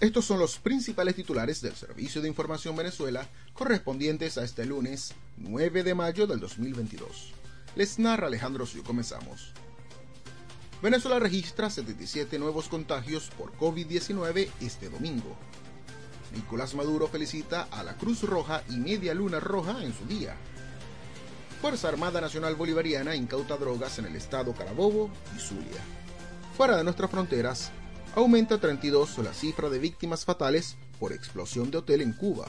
Estos son los principales titulares del Servicio de Información Venezuela correspondientes a este lunes 9 de mayo del 2022. Les narra Alejandro Siu. Comenzamos. Venezuela registra 77 nuevos contagios por COVID-19 este domingo. Nicolás Maduro felicita a la Cruz Roja y Media Luna Roja en su día. Fuerza Armada Nacional Bolivariana incauta drogas en el estado Carabobo y Zulia. Fuera de nuestras fronteras, aumenta 32 la cifra de víctimas fatales por explosión de hotel en Cuba.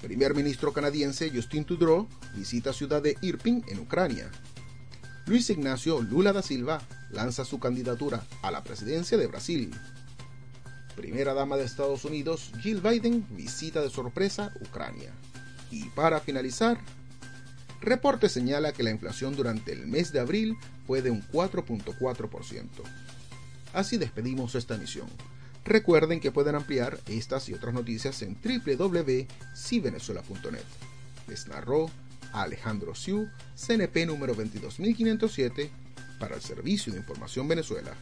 Primer ministro canadiense Justin Trudeau visita ciudad de Irpin en Ucrania. Luis Ignacio Lula da Silva lanza su candidatura a la presidencia de Brasil. Primera dama de Estados Unidos Jill Biden visita de sorpresa Ucrania. Y para finalizar, reporte señala que la inflación durante el mes de abril fue de un 4.4%. Así despedimos esta emisión. Recuerden que pueden ampliar estas y otras noticias en www.civenezuela.net. Les narró Alejandro Siu, CNP número 22507, para el Servicio de Información Venezuela.